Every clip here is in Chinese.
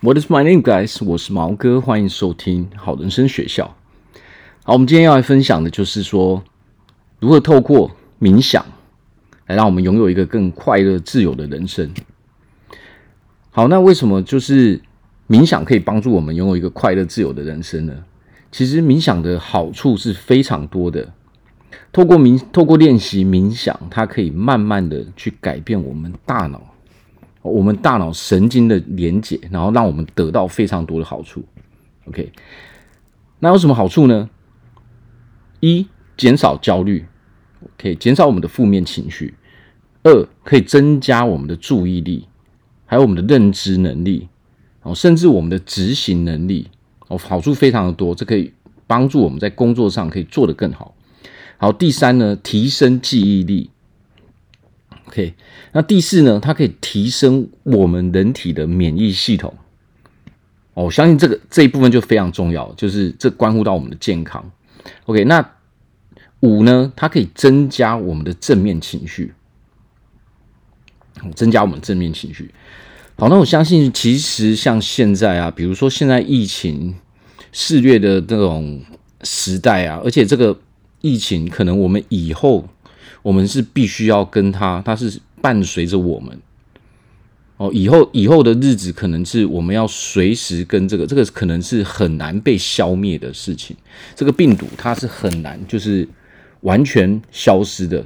What is my name, guys？我是毛哥，欢迎收听好人生学校。好，我们今天要来分享的就是说，如何透过冥想来让我们拥有一个更快乐、自由的人生。好，那为什么就是冥想可以帮助我们拥有一个快乐、自由的人生呢？其实冥想的好处是非常多的。透过冥，透过练习冥想，它可以慢慢的去改变我们大脑。我们大脑神经的连接，然后让我们得到非常多的好处。OK，那有什么好处呢？一、减少焦虑，可以减少我们的负面情绪；二、可以增加我们的注意力，还有我们的认知能力，哦，甚至我们的执行能力，哦，好处非常的多。这可以帮助我们在工作上可以做得更好。好，第三呢，提升记忆力。OK，那第四呢？它可以提升我们人体的免疫系统。哦，我相信这个这一部分就非常重要，就是这关乎到我们的健康。OK，那五呢？它可以增加我们的正面情绪，增加我们正面情绪。好，那我相信其实像现在啊，比如说现在疫情肆虐的这种时代啊，而且这个疫情可能我们以后。我们是必须要跟他，他是伴随着我们哦。以后以后的日子，可能是我们要随时跟这个，这个可能是很难被消灭的事情。这个病毒它是很难，就是完全消失的。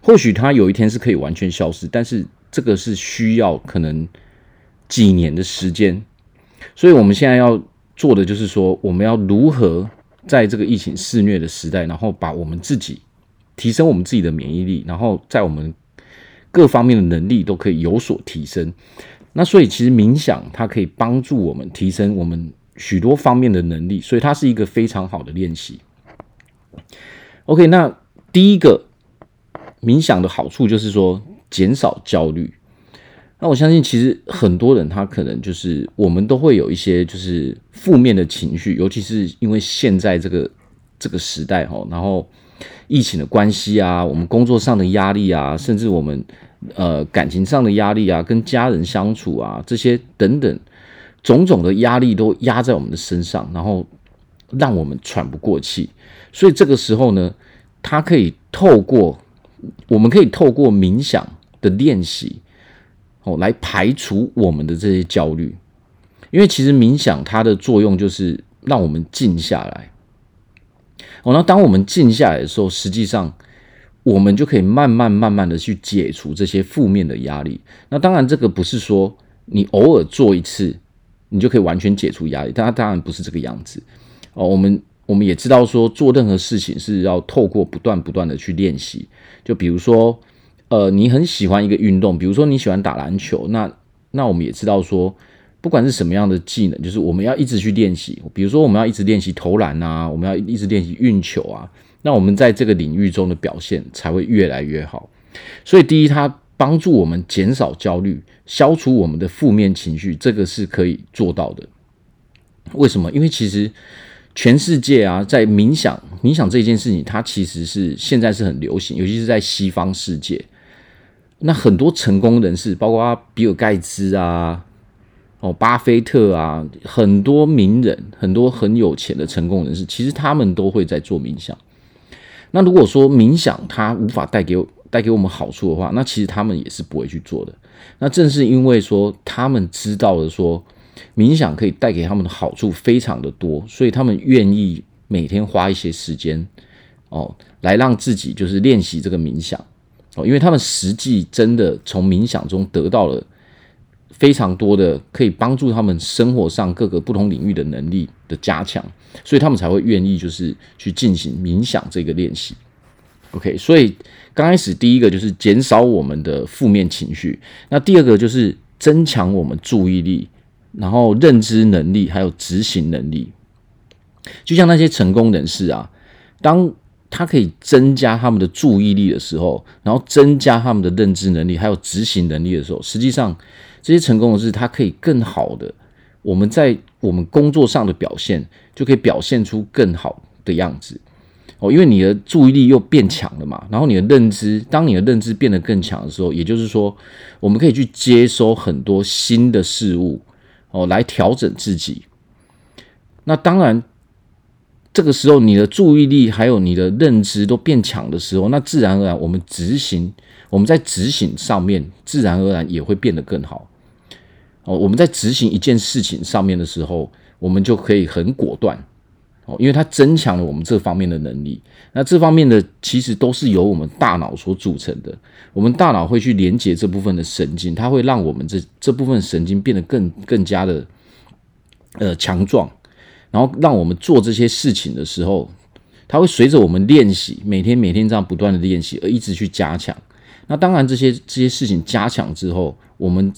或许它有一天是可以完全消失，但是这个是需要可能几年的时间。所以我们现在要做的就是说，我们要如何在这个疫情肆虐的时代，然后把我们自己。提升我们自己的免疫力，然后在我们各方面的能力都可以有所提升。那所以其实冥想它可以帮助我们提升我们许多方面的能力，所以它是一个非常好的练习。OK，那第一个冥想的好处就是说减少焦虑。那我相信其实很多人他可能就是我们都会有一些就是负面的情绪，尤其是因为现在这个这个时代哈，然后。疫情的关系啊，我们工作上的压力啊，甚至我们呃感情上的压力啊，跟家人相处啊，这些等等种种的压力都压在我们的身上，然后让我们喘不过气。所以这个时候呢，它可以透过我们可以透过冥想的练习哦，来排除我们的这些焦虑。因为其实冥想它的作用就是让我们静下来。哦，那当我们静下来的时候，实际上我们就可以慢慢慢慢的去解除这些负面的压力。那当然，这个不是说你偶尔做一次，你就可以完全解除压力。但它当然不是这个样子。哦，我们我们也知道说，做任何事情是要透过不断不断的去练习。就比如说，呃，你很喜欢一个运动，比如说你喜欢打篮球，那那我们也知道说。不管是什么样的技能，就是我们要一直去练习。比如说，我们要一直练习投篮啊，我们要一直练习运球啊，那我们在这个领域中的表现才会越来越好。所以，第一，它帮助我们减少焦虑，消除我们的负面情绪，这个是可以做到的。为什么？因为其实全世界啊，在冥想、冥想这件事情，它其实是现在是很流行，尤其是在西方世界。那很多成功人士，包括比尔盖茨啊。哦，巴菲特啊，很多名人，很多很有钱的成功人士，其实他们都会在做冥想。那如果说冥想它无法带给带给我们好处的话，那其实他们也是不会去做的。那正是因为说他们知道了说冥想可以带给他们的好处非常的多，所以他们愿意每天花一些时间哦，来让自己就是练习这个冥想哦，因为他们实际真的从冥想中得到了。非常多的可以帮助他们生活上各个不同领域的能力的加强，所以他们才会愿意就是去进行冥想这个练习。OK，所以刚开始第一个就是减少我们的负面情绪，那第二个就是增强我们注意力，然后认知能力还有执行能力。就像那些成功人士啊，当他可以增加他们的注意力的时候，然后增加他们的认知能力还有执行能力的时候，实际上。这些成功的是，他可以更好的，我们在我们工作上的表现就可以表现出更好的样子哦，因为你的注意力又变强了嘛，然后你的认知，当你的认知变得更强的时候，也就是说，我们可以去接收很多新的事物哦来调整自己。那当然，这个时候你的注意力还有你的认知都变强的时候，那自然而然我们执行，我们在执行上面自然而然也会变得更好。哦，我们在执行一件事情上面的时候，我们就可以很果断。哦，因为它增强了我们这方面的能力。那这方面的其实都是由我们大脑所组成的。我们大脑会去连接这部分的神经，它会让我们这这部分神经变得更更加的呃强壮。然后让我们做这些事情的时候，它会随着我们练习，每天每天这样不断的练习而一直去加强。那当然，这些这些事情加强之后，我们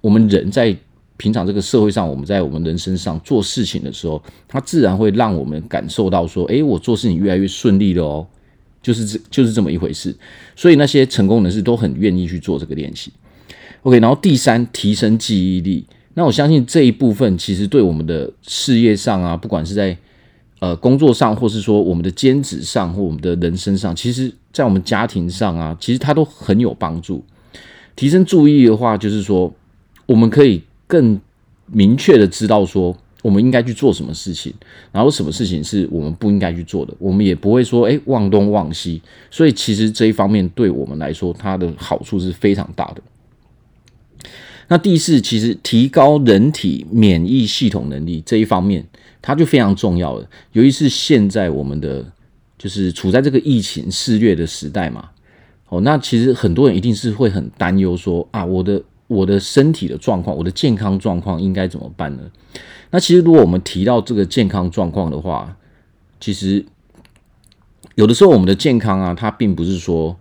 我们人在平常这个社会上，我们在我们人身上做事情的时候，它自然会让我们感受到说，诶，我做事情越来越顺利了哦，就是这就是这么一回事。所以那些成功人士都很愿意去做这个练习。OK，然后第三，提升记忆力。那我相信这一部分其实对我们的事业上啊，不管是在呃工作上，或是说我们的兼职上，或我们的人生上，其实在我们家庭上啊，其实它都很有帮助。提升注意的话，就是说我们可以更明确的知道说我们应该去做什么事情，然后什么事情是我们不应该去做的，我们也不会说诶忘东忘西。所以其实这一方面对我们来说，它的好处是非常大的。那第四，其实提高人体免疫系统能力这一方面，它就非常重要了。尤其是现在我们的就是处在这个疫情肆虐的时代嘛，哦，那其实很多人一定是会很担忧说啊，我的我的身体的状况，我的健康状况应该怎么办呢？那其实如果我们提到这个健康状况的话，其实有的时候我们的健康啊，它并不是说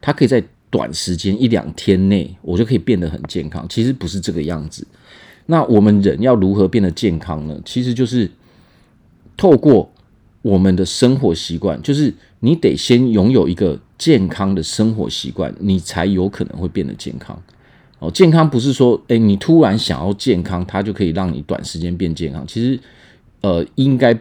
它可以在。短时间一两天内，我就可以变得很健康。其实不是这个样子。那我们人要如何变得健康呢？其实就是透过我们的生活习惯，就是你得先拥有一个健康的生活习惯，你才有可能会变得健康。哦，健康不是说，诶，你突然想要健康，它就可以让你短时间变健康。其实，呃，应该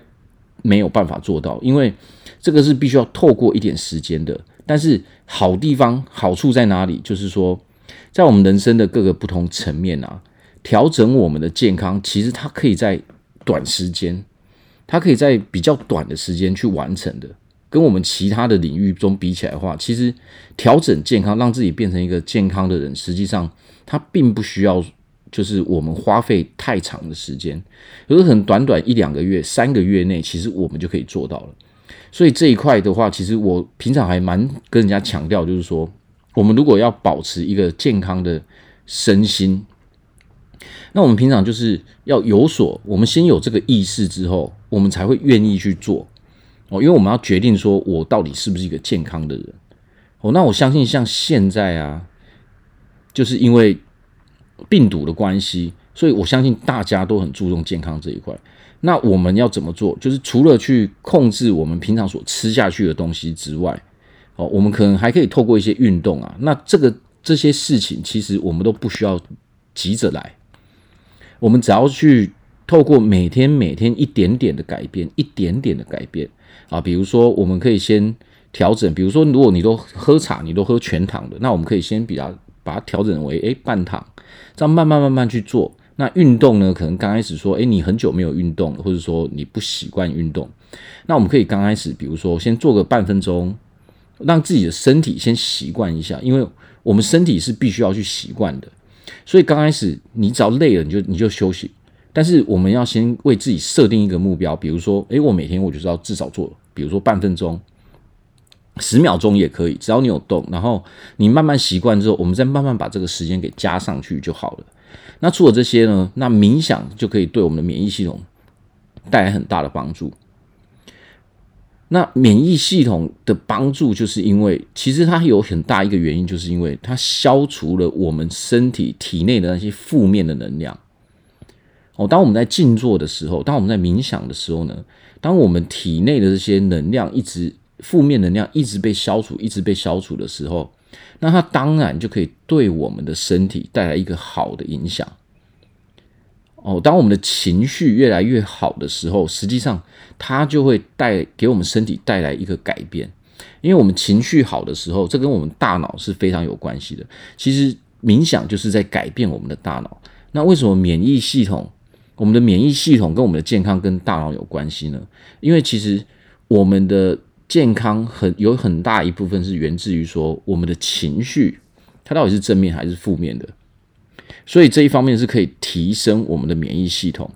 没有办法做到，因为这个是必须要透过一点时间的。但是好地方好处在哪里？就是说，在我们人生的各个不同层面啊，调整我们的健康，其实它可以在短时间，它可以在比较短的时间去完成的。跟我们其他的领域中比起来的话，其实调整健康，让自己变成一个健康的人，实际上它并不需要，就是我们花费太长的时间，有的很短短一两个月、三个月内，其实我们就可以做到了。所以这一块的话，其实我平常还蛮跟人家强调，就是说，我们如果要保持一个健康的身心，那我们平常就是要有所，我们先有这个意识之后，我们才会愿意去做哦，因为我们要决定说我到底是不是一个健康的人哦。那我相信像现在啊，就是因为病毒的关系，所以我相信大家都很注重健康这一块。那我们要怎么做？就是除了去控制我们平常所吃下去的东西之外，哦，我们可能还可以透过一些运动啊。那这个这些事情，其实我们都不需要急着来，我们只要去透过每天每天一点点的改变，一点点的改变啊。比如说，我们可以先调整，比如说，如果你都喝茶，你都喝全糖的，那我们可以先比较把它调整为诶半糖，这样慢慢慢慢去做。那运动呢？可能刚开始说，诶，你很久没有运动了，或者说你不习惯运动，那我们可以刚开始，比如说先做个半分钟，让自己的身体先习惯一下，因为我们身体是必须要去习惯的。所以刚开始你只要累了，你就你就休息。但是我们要先为自己设定一个目标，比如说，诶，我每天我就知道至少做，比如说半分钟、十秒钟也可以，只要你有动，然后你慢慢习惯之后，我们再慢慢把这个时间给加上去就好了。那除了这些呢？那冥想就可以对我们的免疫系统带来很大的帮助。那免疫系统的帮助，就是因为其实它有很大一个原因，就是因为它消除了我们身体体内的那些负面的能量。哦，当我们在静坐的时候，当我们在冥想的时候呢，当我们体内的这些能量一直负面能量一直被消除，一直被消除的时候。那它当然就可以对我们的身体带来一个好的影响。哦，当我们的情绪越来越好的时候，实际上它就会带给我们身体带来一个改变。因为我们情绪好的时候，这跟我们大脑是非常有关系的。其实冥想就是在改变我们的大脑。那为什么免疫系统我们的免疫系统跟我们的健康跟大脑有关系呢？因为其实我们的健康很有很大一部分是源自于说我们的情绪，它到底是正面还是负面的。所以这一方面是可以提升我们的免疫系统。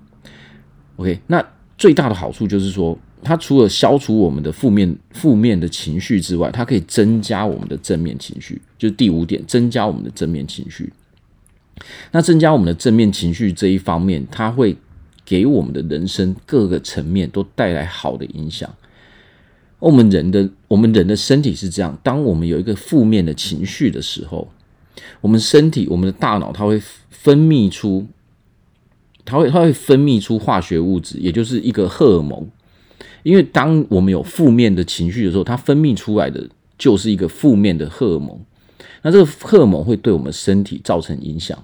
OK，那最大的好处就是说，它除了消除我们的负面负面的情绪之外，它可以增加我们的正面情绪。就是第五点，增加我们的正面情绪。那增加我们的正面情绪这一方面，它会给我们的人生各个层面都带来好的影响。我们人的我们人的身体是这样，当我们有一个负面的情绪的时候，我们身体我们的大脑它会分泌出。它会，它会分泌出化学物质，也就是一个荷尔蒙。因为当我们有负面的情绪的时候，它分泌出来的就是一个负面的荷尔蒙。那这个荷尔蒙会对我们身体造成影响。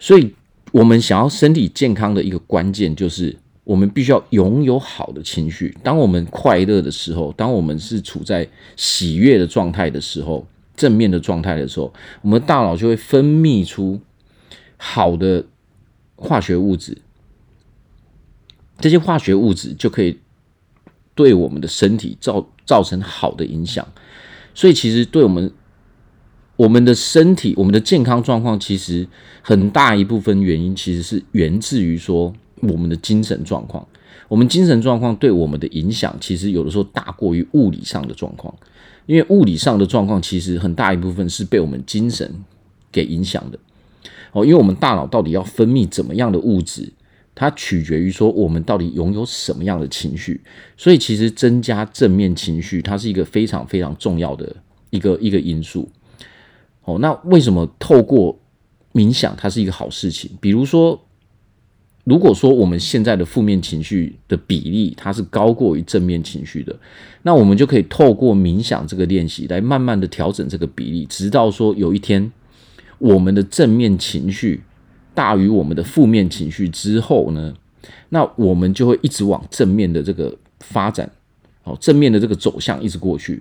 所以，我们想要身体健康的一个关键，就是我们必须要拥有好的情绪。当我们快乐的时候，当我们是处在喜悦的状态的时候，正面的状态的时候，我们大脑就会分泌出好的。化学物质，这些化学物质就可以对我们的身体造造成好的影响。所以，其实对我们我们的身体、我们的健康状况，其实很大一部分原因其实是源自于说我们的精神状况。我们精神状况对我们的影响，其实有的时候大过于物理上的状况。因为物理上的状况，其实很大一部分是被我们精神给影响的。哦，因为我们大脑到底要分泌怎么样的物质，它取决于说我们到底拥有什么样的情绪。所以，其实增加正面情绪，它是一个非常非常重要的一个一个因素。哦，那为什么透过冥想它是一个好事情？比如说，如果说我们现在的负面情绪的比例它是高过于正面情绪的，那我们就可以透过冥想这个练习来慢慢的调整这个比例，直到说有一天。我们的正面情绪大于我们的负面情绪之后呢，那我们就会一直往正面的这个发展，哦，正面的这个走向一直过去。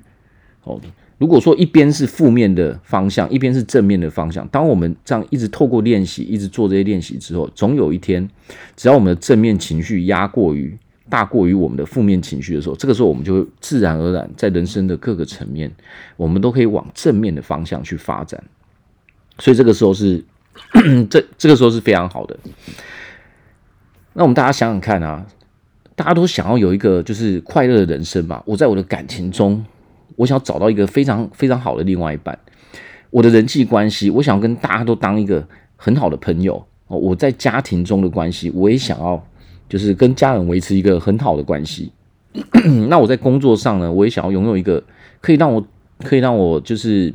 哦，如果说一边是负面的方向，一边是正面的方向，当我们这样一直透过练习，一直做这些练习之后，总有一天，只要我们的正面情绪压过于大过于我们的负面情绪的时候，这个时候我们就会自然而然在人生的各个层面，我们都可以往正面的方向去发展。所以这个时候是这这个时候是非常好的。那我们大家想想看啊，大家都想要有一个就是快乐的人生吧。我在我的感情中，我想找到一个非常非常好的另外一半。我的人际关系，我想跟大家都当一个很好的朋友哦。我在家庭中的关系，我也想要就是跟家人维持一个很好的关系。那我在工作上呢，我也想要拥有一个可以让我可以让我就是。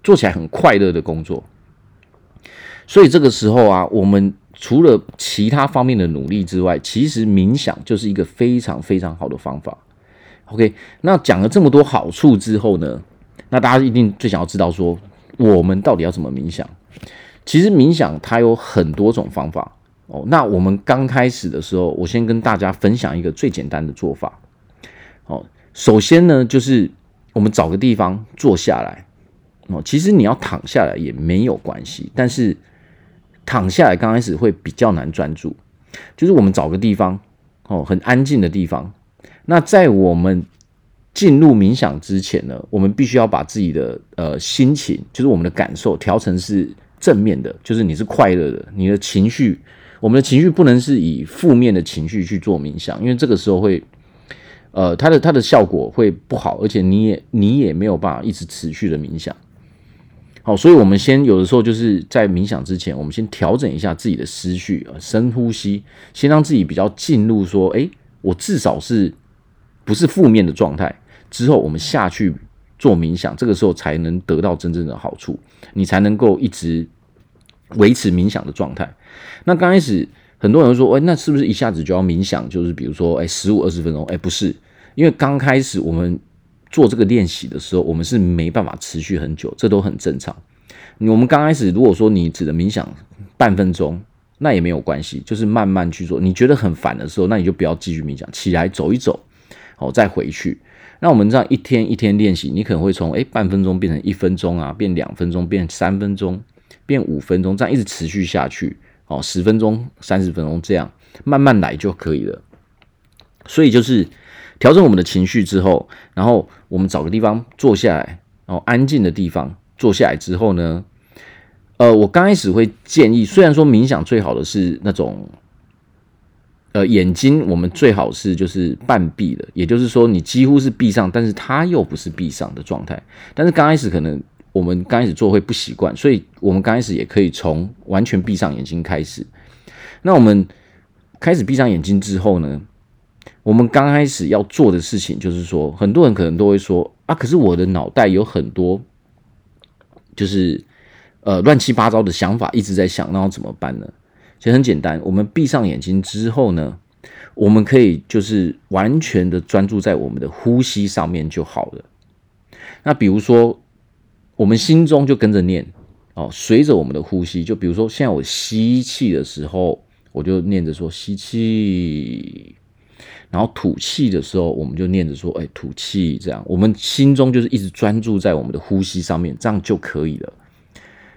做起来很快乐的工作，所以这个时候啊，我们除了其他方面的努力之外，其实冥想就是一个非常非常好的方法。OK，那讲了这么多好处之后呢，那大家一定最想要知道说，我们到底要怎么冥想？其实冥想它有很多种方法哦。那我们刚开始的时候，我先跟大家分享一个最简单的做法。哦，首先呢，就是我们找个地方坐下来。哦，其实你要躺下来也没有关系，但是躺下来刚开始会比较难专注。就是我们找个地方，哦，很安静的地方。那在我们进入冥想之前呢，我们必须要把自己的呃心情，就是我们的感受调成是正面的，就是你是快乐的，你的情绪，我们的情绪不能是以负面的情绪去做冥想，因为这个时候会，呃，它的它的效果会不好，而且你也你也没有办法一直持续的冥想。好，所以，我们先有的时候就是在冥想之前，我们先调整一下自己的思绪，深呼吸，先让自己比较进入说，诶，我至少是不是负面的状态。之后，我们下去做冥想，这个时候才能得到真正的好处，你才能够一直维持冥想的状态。那刚开始，很多人说，诶，那是不是一下子就要冥想？就是比如说，诶，十五二十分钟？诶，不是，因为刚开始我们。做这个练习的时候，我们是没办法持续很久，这都很正常。我们刚开始，如果说你只能冥想半分钟，那也没有关系，就是慢慢去做。你觉得很烦的时候，那你就不要继续冥想，起来走一走，哦，再回去。那我们这样一天一天练习，你可能会从诶半分钟变成一分钟啊，变两分钟，变三分钟，变五分钟，这样一直持续下去。哦，十分钟、三十分钟这样慢慢来就可以了。所以就是调整我们的情绪之后，然后我们找个地方坐下来，然后安静的地方坐下来之后呢，呃，我刚开始会建议，虽然说冥想最好的是那种。呃，眼睛我们最好是就是半闭的，也就是说你几乎是闭上，但是它又不是闭上的状态。但是刚开始可能我们刚开始做会不习惯，所以我们刚开始也可以从完全闭上眼睛开始。那我们开始闭上眼睛之后呢，我们刚开始要做的事情就是说，很多人可能都会说啊，可是我的脑袋有很多就是呃乱七八糟的想法一直在想，那要怎么办呢？其实很简单，我们闭上眼睛之后呢，我们可以就是完全的专注在我们的呼吸上面就好了。那比如说，我们心中就跟着念哦，随着我们的呼吸，就比如说现在我吸气的时候，我就念着说吸气，然后吐气的时候，我们就念着说哎吐气，这样我们心中就是一直专注在我们的呼吸上面，这样就可以了。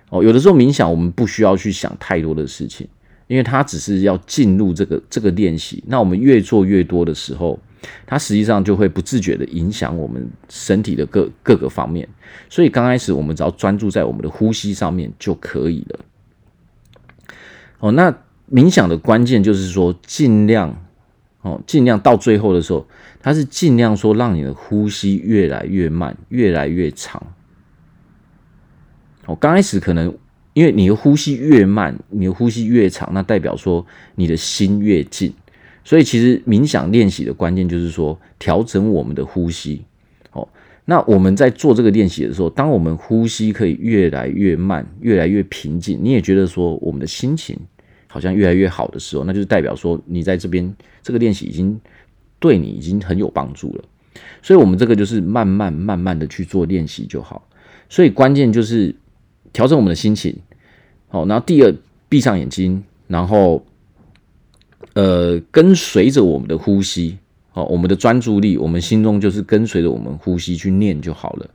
哦，有的时候冥想，我们不需要去想太多的事情。因为它只是要进入这个这个练习，那我们越做越多的时候，它实际上就会不自觉的影响我们身体的各各个方面。所以刚开始我们只要专注在我们的呼吸上面就可以了。哦，那冥想的关键就是说，尽量哦，尽量到最后的时候，它是尽量说让你的呼吸越来越慢，越来越长。哦，刚开始可能。因为你的呼吸越慢，你的呼吸越长，那代表说你的心越静。所以其实冥想练习的关键就是说，调整我们的呼吸。哦，那我们在做这个练习的时候，当我们呼吸可以越来越慢，越来越平静，你也觉得说我们的心情好像越来越好的时候，那就是代表说你在这边这个练习已经对你已经很有帮助了。所以我们这个就是慢慢慢慢的去做练习就好。所以关键就是。调整我们的心情，好，然后第二，闭上眼睛，然后，呃，跟随着我们的呼吸，哦，我们的专注力，我们心中就是跟随着我们呼吸去念就好了，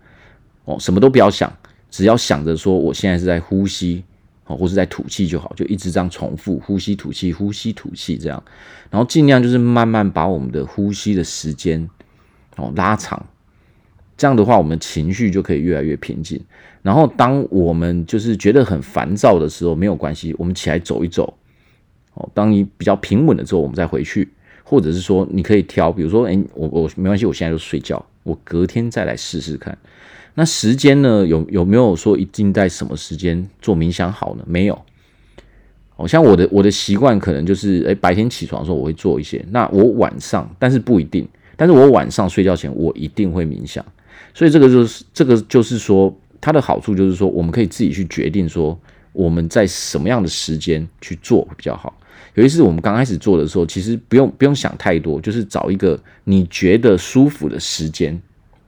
哦，什么都不要想，只要想着说我现在是在呼吸，哦，或是在吐气就好，就一直这样重复呼吸吐气，呼吸吐气这样，然后尽量就是慢慢把我们的呼吸的时间，哦，拉长。这样的话，我们情绪就可以越来越平静。然后，当我们就是觉得很烦躁的时候，没有关系，我们起来走一走。哦，当你比较平稳了之后，我们再回去，或者是说，你可以挑，比如说，哎，我我没关系，我现在就睡觉，我隔天再来试试看。那时间呢？有有没有说一定在什么时间做冥想好呢？没有。哦，像我的我的习惯可能就是，哎，白天起床的时候我会做一些。那我晚上，但是不一定。但是我晚上睡觉前，我一定会冥想。所以这个就是这个就是说，它的好处就是说，我们可以自己去决定说，我们在什么样的时间去做比较好。尤其是我们刚开始做的时候，其实不用不用想太多，就是找一个你觉得舒服的时间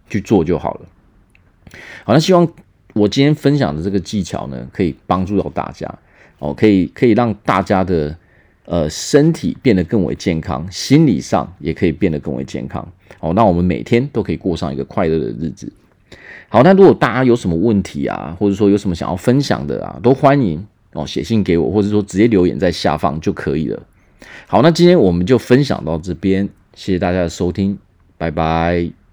去做就好了。好，那希望我今天分享的这个技巧呢，可以帮助到大家哦，可以可以让大家的呃身体变得更为健康，心理上也可以变得更为健康。哦，那我们每天都可以过上一个快乐的日子。好，那如果大家有什么问题啊，或者说有什么想要分享的啊，都欢迎哦写信给我，或者说直接留言在下方就可以了。好，那今天我们就分享到这边，谢谢大家的收听，拜拜。